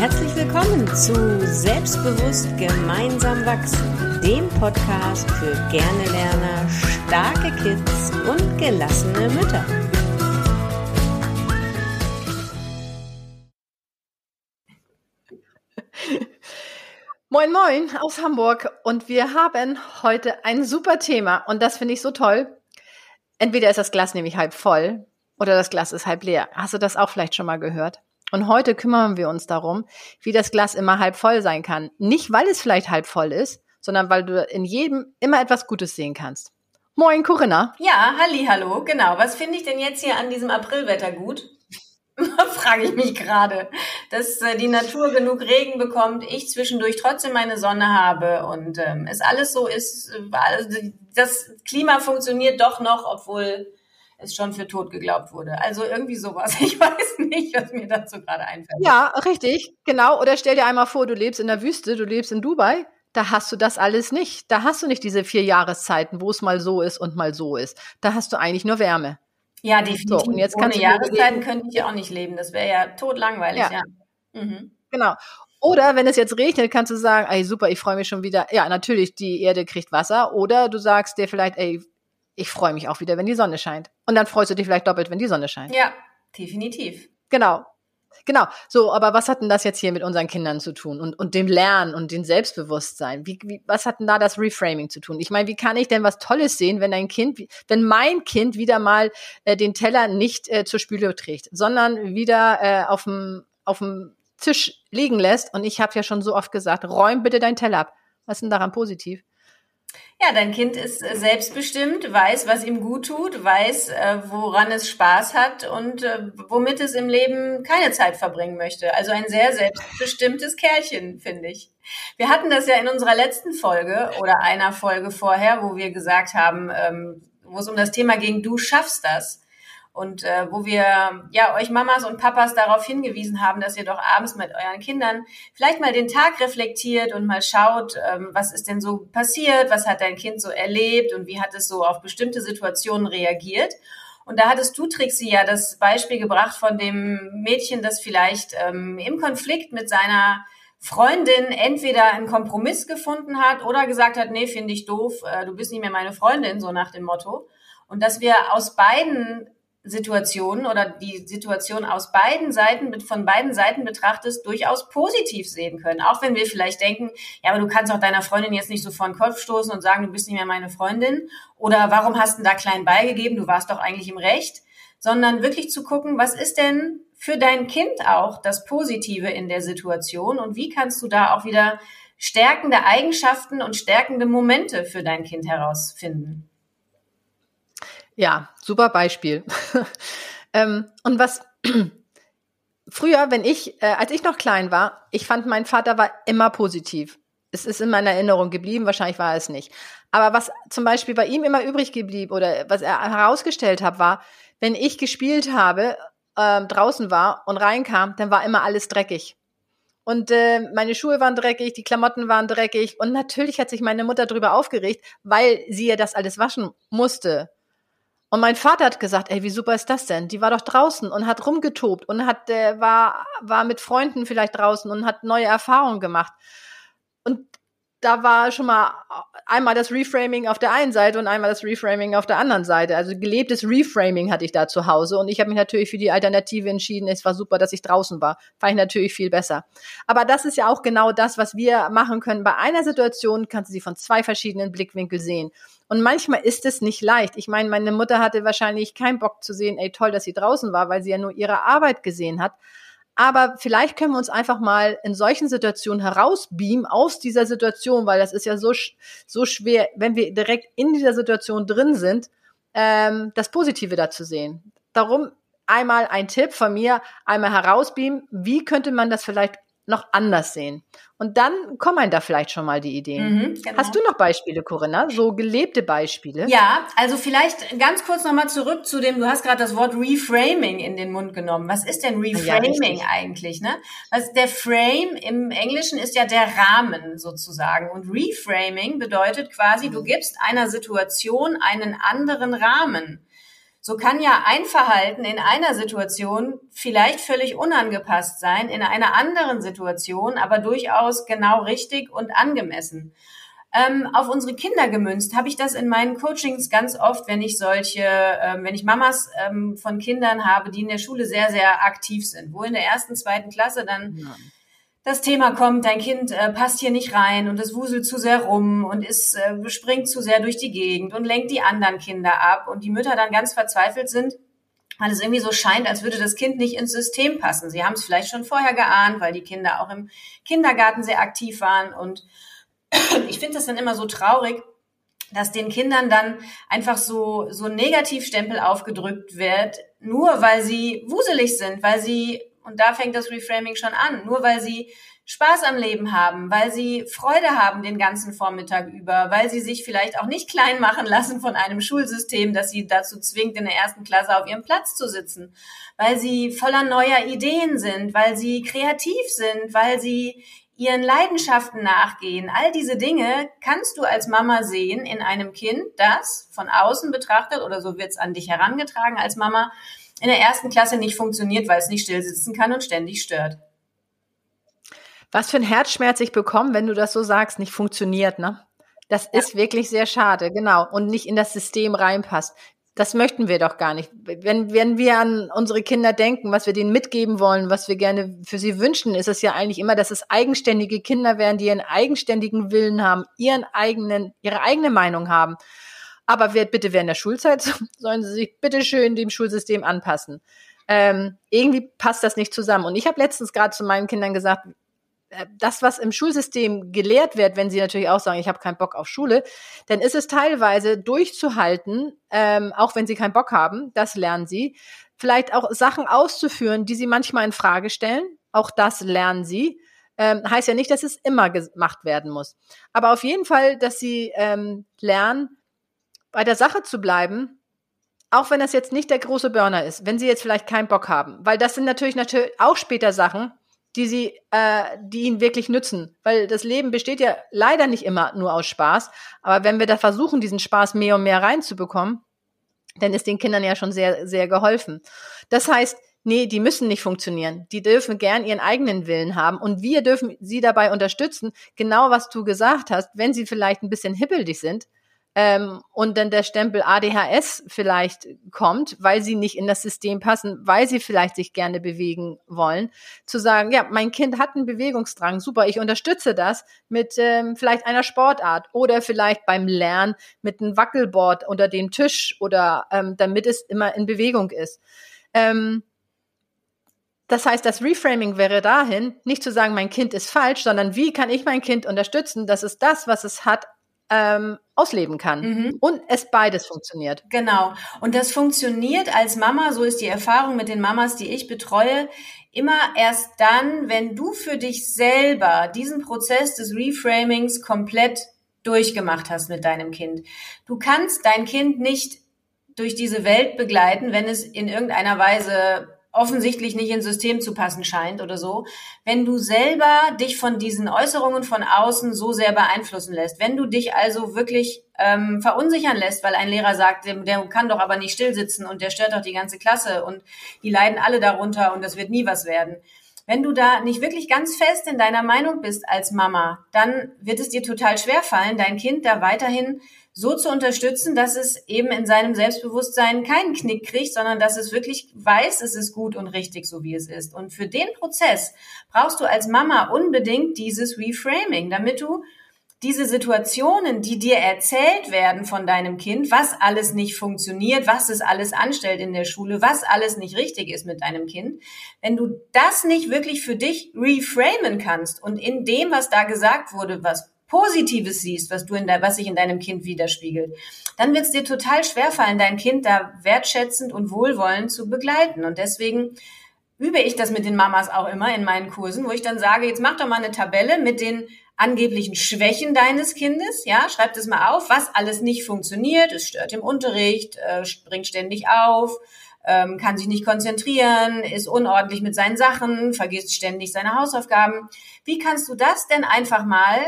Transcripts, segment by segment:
Herzlich willkommen zu Selbstbewusst gemeinsam wachsen, dem Podcast für gerne Lerner, starke Kids und gelassene Mütter. Moin Moin aus Hamburg und wir haben heute ein super Thema und das finde ich so toll. Entweder ist das Glas nämlich halb voll oder das Glas ist halb leer. Hast du das auch vielleicht schon mal gehört? Und heute kümmern wir uns darum, wie das Glas immer halb voll sein kann. Nicht, weil es vielleicht halb voll ist, sondern weil du in jedem immer etwas Gutes sehen kannst. Moin, Corinna. Ja, halli, hallo, genau. Was finde ich denn jetzt hier an diesem Aprilwetter gut? Frage ich mich gerade. Dass äh, die Natur genug Regen bekommt, ich zwischendurch trotzdem meine Sonne habe und ähm, es alles so ist, äh, also das Klima funktioniert doch noch, obwohl es schon für tot geglaubt wurde. Also irgendwie sowas. Ich weiß nicht, was mir dazu gerade einfällt. Ja, richtig, genau. Oder stell dir einmal vor, du lebst in der Wüste, du lebst in Dubai. Da hast du das alles nicht. Da hast du nicht diese vier Jahreszeiten, wo es mal so ist und mal so ist. Da hast du eigentlich nur Wärme. Ja, definitiv. So, und jetzt Ohne Jahreszeiten könnte ich ja auch nicht leben. Das wäre ja totlangweilig, ja. ja. Mhm. Genau. Oder wenn es jetzt regnet, kannst du sagen, ey, super, ich freue mich schon wieder. Ja, natürlich, die Erde kriegt Wasser. Oder du sagst dir vielleicht, ey, ich freue mich auch wieder, wenn die Sonne scheint. Und dann freust du dich vielleicht doppelt, wenn die Sonne scheint. Ja, definitiv. Genau. Genau. So, aber was hat denn das jetzt hier mit unseren Kindern zu tun und, und dem Lernen und dem Selbstbewusstsein? Wie, wie, was hat denn da das Reframing zu tun? Ich meine, wie kann ich denn was Tolles sehen, wenn ein Kind, wenn mein Kind wieder mal äh, den Teller nicht äh, zur Spüle trägt, sondern wieder äh, auf dem auf dem Tisch liegen lässt? Und ich habe ja schon so oft gesagt, räum bitte dein Teller ab. Was ist denn daran positiv? Ja, dein Kind ist äh, selbstbestimmt, weiß, was ihm gut tut, weiß, äh, woran es Spaß hat und äh, womit es im Leben keine Zeit verbringen möchte. Also ein sehr selbstbestimmtes Kerlchen, finde ich. Wir hatten das ja in unserer letzten Folge oder einer Folge vorher, wo wir gesagt haben, ähm, wo es um das Thema ging, du schaffst das und äh, wo wir ja euch Mamas und Papas darauf hingewiesen haben, dass ihr doch abends mit euren Kindern vielleicht mal den Tag reflektiert und mal schaut, ähm, was ist denn so passiert, was hat dein Kind so erlebt und wie hat es so auf bestimmte Situationen reagiert. Und da hattest du, Trixie, ja das Beispiel gebracht von dem Mädchen, das vielleicht ähm, im Konflikt mit seiner Freundin entweder einen Kompromiss gefunden hat oder gesagt hat, nee, finde ich doof, äh, du bist nicht mehr meine Freundin, so nach dem Motto. Und dass wir aus beiden Situationen oder die Situation aus beiden Seiten, von beiden Seiten betrachtest, durchaus positiv sehen können. Auch wenn wir vielleicht denken, ja, aber du kannst auch deiner Freundin jetzt nicht so vor den Kopf stoßen und sagen, du bist nicht mehr meine Freundin. Oder warum hast du da klein beigegeben? Du warst doch eigentlich im Recht. Sondern wirklich zu gucken, was ist denn für dein Kind auch das Positive in der Situation und wie kannst du da auch wieder stärkende Eigenschaften und stärkende Momente für dein Kind herausfinden? Ja, super Beispiel. ähm, und was früher, wenn ich, äh, als ich noch klein war, ich fand, mein Vater war immer positiv. Es ist in meiner Erinnerung geblieben, wahrscheinlich war es nicht. Aber was zum Beispiel bei ihm immer übrig geblieben oder was er herausgestellt hat, war, wenn ich gespielt habe, äh, draußen war und reinkam, dann war immer alles dreckig. Und äh, meine Schuhe waren dreckig, die Klamotten waren dreckig. Und natürlich hat sich meine Mutter darüber aufgeregt, weil sie ja das alles waschen musste. Und mein Vater hat gesagt, ey, wie super ist das denn? Die war doch draußen und hat rumgetobt und hat äh, war war mit Freunden vielleicht draußen und hat neue Erfahrungen gemacht. Und da war schon mal einmal das Reframing auf der einen Seite und einmal das Reframing auf der anderen Seite. Also gelebtes Reframing hatte ich da zu Hause und ich habe mich natürlich für die Alternative entschieden. Es war super, dass ich draußen war. Fand ich natürlich viel besser. Aber das ist ja auch genau das, was wir machen können. Bei einer Situation kannst du sie von zwei verschiedenen Blickwinkeln sehen. Und manchmal ist es nicht leicht. Ich meine, meine Mutter hatte wahrscheinlich keinen Bock zu sehen, ey, toll, dass sie draußen war, weil sie ja nur ihre Arbeit gesehen hat. Aber vielleicht können wir uns einfach mal in solchen Situationen herausbeamen aus dieser Situation, weil das ist ja so, so schwer, wenn wir direkt in dieser Situation drin sind, ähm, das Positive da zu sehen. Darum einmal ein Tipp von mir, einmal herausbeamen, wie könnte man das vielleicht noch anders sehen. Und dann kommen da vielleicht schon mal die Ideen. Mhm, genau. Hast du noch Beispiele, Corinna? So gelebte Beispiele? Ja, also vielleicht ganz kurz nochmal zurück zu dem, du hast gerade das Wort Reframing in den Mund genommen. Was ist denn Reframing ja, eigentlich? Ne? Also der Frame im Englischen ist ja der Rahmen sozusagen. Und Reframing bedeutet quasi, du gibst einer Situation einen anderen Rahmen. So kann ja ein Verhalten in einer Situation vielleicht völlig unangepasst sein, in einer anderen Situation aber durchaus genau richtig und angemessen. Ähm, auf unsere Kinder gemünzt habe ich das in meinen Coachings ganz oft, wenn ich solche, ähm, wenn ich Mamas ähm, von Kindern habe, die in der Schule sehr, sehr aktiv sind, wo in der ersten, zweiten Klasse dann ja. Das Thema kommt, dein Kind äh, passt hier nicht rein und es wuselt zu sehr rum und ist, äh, springt zu sehr durch die Gegend und lenkt die anderen Kinder ab und die Mütter dann ganz verzweifelt sind, weil es irgendwie so scheint, als würde das Kind nicht ins System passen. Sie haben es vielleicht schon vorher geahnt, weil die Kinder auch im Kindergarten sehr aktiv waren und ich finde das dann immer so traurig, dass den Kindern dann einfach so, so Negativstempel aufgedrückt wird, nur weil sie wuselig sind, weil sie, und da fängt das Reframing schon an, nur weil sie Spaß am Leben haben, weil sie Freude haben den ganzen Vormittag über, weil sie sich vielleicht auch nicht klein machen lassen von einem Schulsystem, das sie dazu zwingt, in der ersten Klasse auf ihrem Platz zu sitzen, weil sie voller neuer Ideen sind, weil sie kreativ sind, weil sie ihren Leidenschaften nachgehen. All diese Dinge kannst du als Mama sehen in einem Kind, das von außen betrachtet oder so wird es an dich herangetragen als Mama, in der ersten Klasse nicht funktioniert, weil es nicht still sitzen kann und ständig stört. Was für ein Herzschmerz ich bekomme, wenn du das so sagst, nicht funktioniert, ne? Das ja. ist wirklich sehr schade, genau, und nicht in das System reinpasst. Das möchten wir doch gar nicht. Wenn, wenn wir an unsere Kinder denken, was wir denen mitgeben wollen, was wir gerne für sie wünschen, ist es ja eigentlich immer, dass es eigenständige Kinder werden, die ihren eigenständigen Willen haben, ihren eigenen, ihre eigene Meinung haben. Aber bitte während der Schulzeit sollen sie sich bitte schön dem Schulsystem anpassen. Ähm, irgendwie passt das nicht zusammen. Und ich habe letztens gerade zu meinen Kindern gesagt, äh, das, was im Schulsystem gelehrt wird, wenn sie natürlich auch sagen, ich habe keinen Bock auf Schule, dann ist es teilweise durchzuhalten, ähm, auch wenn sie keinen Bock haben, das lernen sie. Vielleicht auch Sachen auszuführen, die sie manchmal in Frage stellen, auch das lernen sie. Ähm, heißt ja nicht, dass es immer gemacht werden muss. Aber auf jeden Fall, dass sie ähm, lernen, bei der Sache zu bleiben, auch wenn das jetzt nicht der große Burner ist, wenn sie jetzt vielleicht keinen Bock haben, weil das sind natürlich natürlich auch später Sachen, die sie, äh, die ihnen wirklich nützen. Weil das Leben besteht ja leider nicht immer nur aus Spaß. Aber wenn wir da versuchen, diesen Spaß mehr und mehr reinzubekommen, dann ist den Kindern ja schon sehr, sehr geholfen. Das heißt, nee, die müssen nicht funktionieren. Die dürfen gern ihren eigenen Willen haben und wir dürfen sie dabei unterstützen, genau was du gesagt hast, wenn sie vielleicht ein bisschen hippelig sind, ähm, und dann der Stempel ADHS vielleicht kommt, weil sie nicht in das System passen, weil sie vielleicht sich gerne bewegen wollen, zu sagen, ja, mein Kind hat einen Bewegungsdrang, super, ich unterstütze das mit ähm, vielleicht einer Sportart oder vielleicht beim Lernen mit einem Wackelboard unter dem Tisch oder ähm, damit es immer in Bewegung ist. Ähm, das heißt, das Reframing wäre dahin, nicht zu sagen, mein Kind ist falsch, sondern wie kann ich mein Kind unterstützen, dass es das, was es hat, ähm, ausleben kann. Mhm. Und es beides funktioniert. Genau. Und das funktioniert als Mama, so ist die Erfahrung mit den Mamas, die ich betreue, immer erst dann, wenn du für dich selber diesen Prozess des Reframings komplett durchgemacht hast mit deinem Kind. Du kannst dein Kind nicht durch diese Welt begleiten, wenn es in irgendeiner Weise offensichtlich nicht ins System zu passen scheint oder so, wenn du selber dich von diesen Äußerungen von außen so sehr beeinflussen lässt, wenn du dich also wirklich ähm, verunsichern lässt, weil ein Lehrer sagt, der, der kann doch aber nicht still sitzen und der stört doch die ganze Klasse und die leiden alle darunter und das wird nie was werden. Wenn du da nicht wirklich ganz fest in deiner Meinung bist als Mama, dann wird es dir total schwer fallen, dein Kind da weiterhin so zu unterstützen, dass es eben in seinem Selbstbewusstsein keinen Knick kriegt, sondern dass es wirklich weiß, es ist gut und richtig, so wie es ist. Und für den Prozess brauchst du als Mama unbedingt dieses Reframing, damit du diese Situationen, die dir erzählt werden von deinem Kind, was alles nicht funktioniert, was es alles anstellt in der Schule, was alles nicht richtig ist mit deinem Kind, wenn du das nicht wirklich für dich reframen kannst und in dem, was da gesagt wurde, was Positives siehst, was du in der, was sich in deinem Kind widerspiegelt, dann wird es dir total schwerfallen, dein Kind da wertschätzend und wohlwollend zu begleiten. Und deswegen übe ich das mit den Mamas auch immer in meinen Kursen, wo ich dann sage, jetzt mach doch mal eine Tabelle mit den angeblichen Schwächen deines Kindes, ja, schreib das mal auf, was alles nicht funktioniert, es stört im Unterricht, äh, springt ständig auf, ähm, kann sich nicht konzentrieren, ist unordentlich mit seinen Sachen, vergisst ständig seine Hausaufgaben. Wie kannst du das denn einfach mal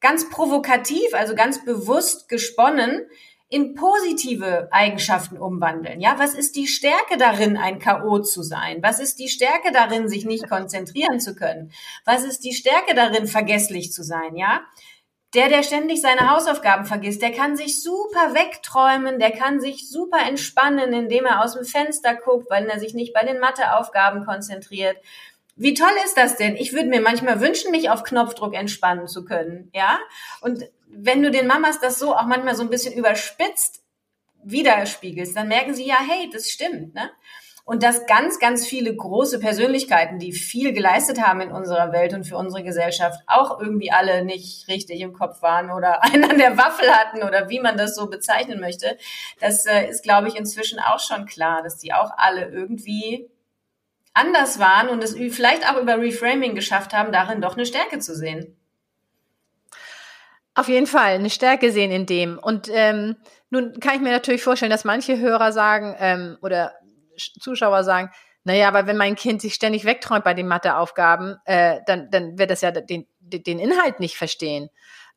ganz provokativ, also ganz bewusst gesponnen, in positive Eigenschaften umwandeln. Ja, was ist die Stärke darin, ein K.O. zu sein? Was ist die Stärke darin, sich nicht konzentrieren zu können? Was ist die Stärke darin, vergesslich zu sein? Ja, der, der ständig seine Hausaufgaben vergisst, der kann sich super wegträumen, der kann sich super entspannen, indem er aus dem Fenster guckt, weil er sich nicht bei den Matheaufgaben konzentriert. Wie toll ist das denn? Ich würde mir manchmal wünschen, mich auf Knopfdruck entspannen zu können, ja? Und wenn du den Mamas das so auch manchmal so ein bisschen überspitzt widerspiegelst, dann merken sie ja, hey, das stimmt, ne? Und dass ganz, ganz viele große Persönlichkeiten, die viel geleistet haben in unserer Welt und für unsere Gesellschaft, auch irgendwie alle nicht richtig im Kopf waren oder einen an der Waffel hatten oder wie man das so bezeichnen möchte, das äh, ist, glaube ich, inzwischen auch schon klar, dass die auch alle irgendwie anders waren und es vielleicht auch über Reframing geschafft haben, darin doch eine Stärke zu sehen. Auf jeden Fall eine Stärke sehen in dem. Und ähm, nun kann ich mir natürlich vorstellen, dass manche Hörer sagen ähm, oder Zuschauer sagen, naja, aber wenn mein Kind sich ständig wegträumt bei den Matheaufgaben, äh, dann, dann wird das ja den, den Inhalt nicht verstehen.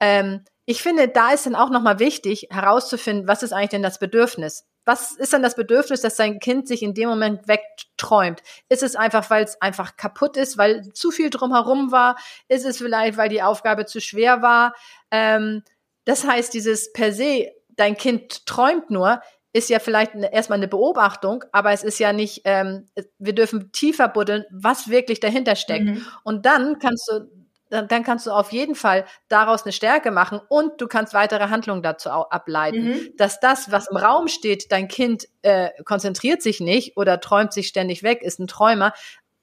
Ähm, ich finde, da ist dann auch nochmal wichtig, herauszufinden, was ist eigentlich denn das Bedürfnis? Was ist denn das Bedürfnis, dass sein Kind sich in dem Moment wegträumt? Ist es einfach, weil es einfach kaputt ist, weil zu viel drumherum war? Ist es vielleicht, weil die Aufgabe zu schwer war? Ähm, das heißt, dieses per se, dein Kind träumt nur, ist ja vielleicht erstmal eine Beobachtung, aber es ist ja nicht, ähm, wir dürfen tiefer buddeln, was wirklich dahinter steckt. Mhm. Und dann kannst du, dann, dann, kannst du auf jeden Fall daraus eine Stärke machen und du kannst weitere Handlungen dazu ableiten. Mhm. Dass das, was im Raum steht, dein Kind äh, konzentriert sich nicht oder träumt sich ständig weg, ist ein Träumer,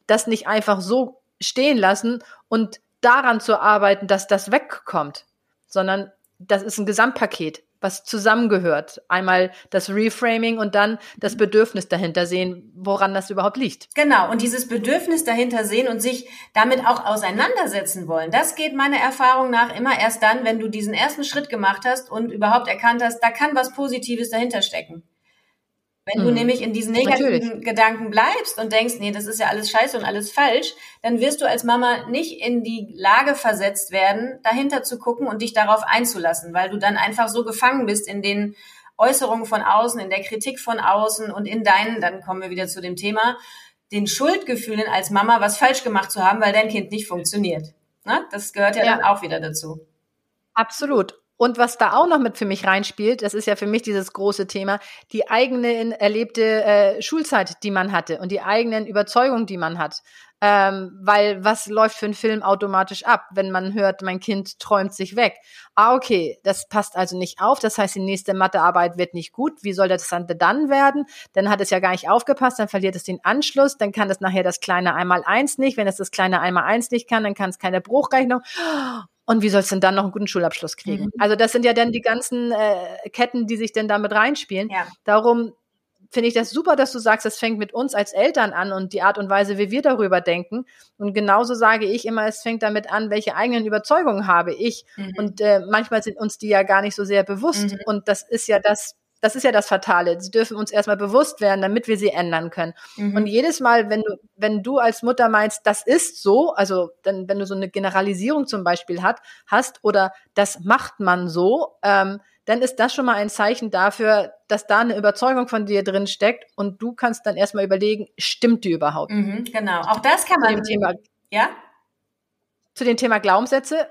das nicht einfach so stehen lassen und daran zu arbeiten, dass das wegkommt, sondern das ist ein Gesamtpaket was zusammengehört. Einmal das Reframing und dann das Bedürfnis dahinter sehen, woran das überhaupt liegt. Genau, und dieses Bedürfnis dahinter sehen und sich damit auch auseinandersetzen wollen, das geht meiner Erfahrung nach immer erst dann, wenn du diesen ersten Schritt gemacht hast und überhaupt erkannt hast, da kann was Positives dahinter stecken. Wenn du mhm. nämlich in diesen negativen Natürlich. Gedanken bleibst und denkst, nee, das ist ja alles scheiße und alles falsch, dann wirst du als Mama nicht in die Lage versetzt werden, dahinter zu gucken und dich darauf einzulassen, weil du dann einfach so gefangen bist in den Äußerungen von außen, in der Kritik von außen und in deinen, dann kommen wir wieder zu dem Thema, den Schuldgefühlen als Mama was falsch gemacht zu haben, weil dein Kind nicht funktioniert. Ne? Das gehört ja, ja dann auch wieder dazu. Absolut. Und was da auch noch mit für mich reinspielt, das ist ja für mich dieses große Thema, die eigene erlebte äh, Schulzeit, die man hatte und die eigenen Überzeugungen, die man hat. Ähm, weil was läuft für einen Film automatisch ab, wenn man hört, mein Kind träumt sich weg? Ah, okay, das passt also nicht auf. Das heißt, die nächste Mathearbeit wird nicht gut. Wie soll das dann werden? Dann hat es ja gar nicht aufgepasst, dann verliert es den Anschluss, dann kann es nachher das kleine einmal eins nicht. Wenn es das kleine einmal eins nicht kann, dann kann es keine Bruchrechnung. Und wie soll es denn dann noch einen guten Schulabschluss kriegen? Mhm. Also das sind ja dann die ganzen äh, Ketten, die sich denn damit reinspielen. Ja. Darum finde ich das super, dass du sagst, es fängt mit uns als Eltern an und die Art und Weise, wie wir darüber denken. Und genauso sage ich immer, es fängt damit an, welche eigenen Überzeugungen habe ich. Mhm. Und äh, manchmal sind uns die ja gar nicht so sehr bewusst. Mhm. Und das ist ja das, das ist ja das Fatale. Sie dürfen uns erstmal bewusst werden, damit wir sie ändern können. Mhm. Und jedes Mal, wenn du, wenn du als Mutter meinst, das ist so, also dann, wenn du so eine Generalisierung zum Beispiel hat, hast oder das macht man so, ähm, dann ist das schon mal ein Zeichen dafür, dass da eine Überzeugung von dir drin steckt und du kannst dann erstmal überlegen, stimmt die überhaupt? Mhm, genau. Auch das kann man. Zu dem Thema, ja? Zu dem Thema Glaubenssätze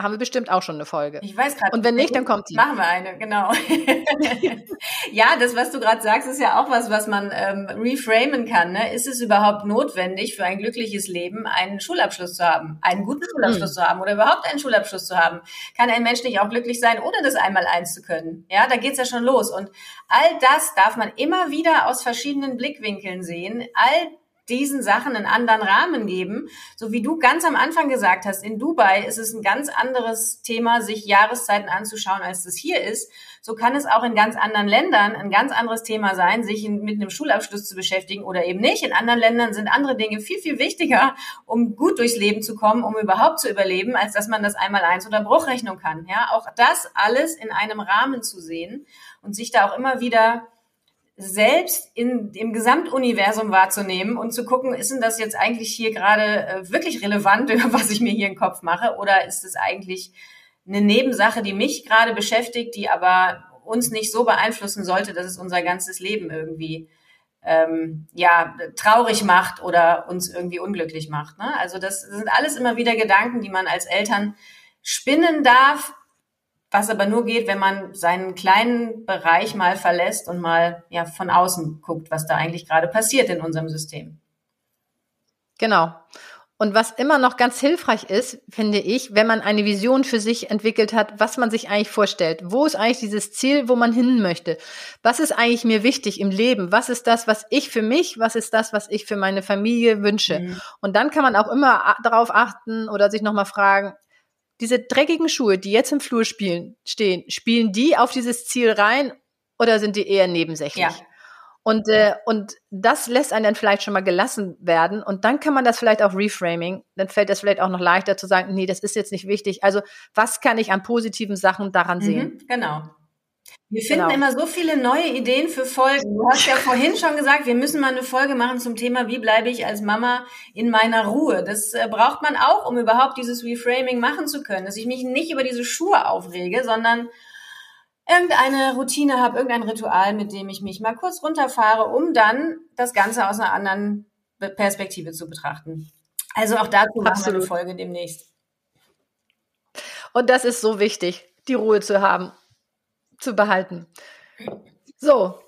haben wir bestimmt auch schon eine Folge. Ich weiß gerade. Und wenn nicht, dann kommt sie. Machen wir eine, genau. ja, das, was du gerade sagst, ist ja auch was, was man ähm, reframen kann. Ne? Ist es überhaupt notwendig für ein glückliches Leben, einen Schulabschluss zu haben, einen guten Schulabschluss hm. zu haben oder überhaupt einen Schulabschluss zu haben? Kann ein Mensch nicht auch glücklich sein, ohne das einmal eins zu können? Ja, da geht's ja schon los. Und all das darf man immer wieder aus verschiedenen Blickwinkeln sehen. All diesen Sachen einen anderen Rahmen geben. So wie du ganz am Anfang gesagt hast, in Dubai ist es ein ganz anderes Thema, sich Jahreszeiten anzuschauen, als es hier ist. So kann es auch in ganz anderen Ländern ein ganz anderes Thema sein, sich mit einem Schulabschluss zu beschäftigen oder eben nicht. In anderen Ländern sind andere Dinge viel, viel wichtiger, um gut durchs Leben zu kommen, um überhaupt zu überleben, als dass man das einmal eins oder Bruchrechnung kann. Ja, auch das alles in einem Rahmen zu sehen und sich da auch immer wieder selbst in dem Gesamtuniversum wahrzunehmen und zu gucken, ist denn das jetzt eigentlich hier gerade äh, wirklich relevant, was ich mir hier im Kopf mache, oder ist es eigentlich eine Nebensache, die mich gerade beschäftigt, die aber uns nicht so beeinflussen sollte, dass es unser ganzes Leben irgendwie ähm, ja traurig macht oder uns irgendwie unglücklich macht. Ne? Also das sind alles immer wieder Gedanken, die man als Eltern spinnen darf, was aber nur geht, wenn man seinen kleinen Bereich mal verlässt und mal ja von außen guckt, was da eigentlich gerade passiert in unserem System. Genau. Und was immer noch ganz hilfreich ist, finde ich, wenn man eine Vision für sich entwickelt hat, was man sich eigentlich vorstellt. Wo ist eigentlich dieses Ziel, wo man hin möchte? Was ist eigentlich mir wichtig im Leben? Was ist das, was ich für mich, was ist das, was ich für meine Familie wünsche? Mhm. Und dann kann man auch immer darauf achten oder sich nochmal fragen, diese dreckigen Schuhe, die jetzt im Flur spielen, stehen, spielen die auf dieses Ziel rein oder sind die eher nebensächlich? Ja. Und, äh, und das lässt einen dann vielleicht schon mal gelassen werden. Und dann kann man das vielleicht auch reframing. Dann fällt das vielleicht auch noch leichter zu sagen, nee, das ist jetzt nicht wichtig. Also was kann ich an positiven Sachen daran mhm, sehen? Genau. Wir finden genau. immer so viele neue Ideen für Folgen. Du hast ja vorhin schon gesagt, wir müssen mal eine Folge machen zum Thema, wie bleibe ich als Mama in meiner Ruhe. Das äh, braucht man auch, um überhaupt dieses Reframing machen zu können. Dass ich mich nicht über diese Schuhe aufrege, sondern irgendeine Routine habe, irgendein Ritual, mit dem ich mich mal kurz runterfahre, um dann das Ganze aus einer anderen Perspektive zu betrachten. Also auch dazu machen Absolut. wir eine Folge demnächst. Und das ist so wichtig, die Ruhe zu haben, zu behalten. So,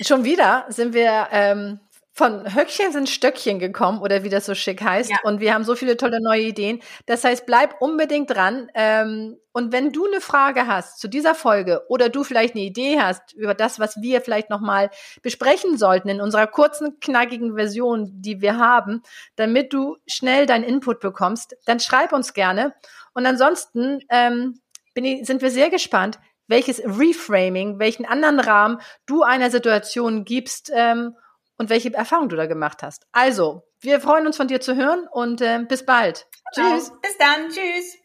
schon wieder sind wir ähm, von Höckchen sind Stöckchen gekommen oder wie das so schick heißt. Ja. Und wir haben so viele tolle neue Ideen. Das heißt, bleib unbedingt dran. Ähm, und wenn du eine Frage hast zu dieser Folge oder du vielleicht eine Idee hast über das, was wir vielleicht nochmal besprechen sollten in unserer kurzen, knackigen Version, die wir haben, damit du schnell deinen Input bekommst, dann schreib uns gerne. Und ansonsten ähm, ich, sind wir sehr gespannt, welches Reframing, welchen anderen Rahmen du einer Situation gibst, ähm, und welche Erfahrungen du da gemacht hast. Also, wir freuen uns von dir zu hören und äh, bis bald. Genau. Tschüss. Bis dann. Tschüss.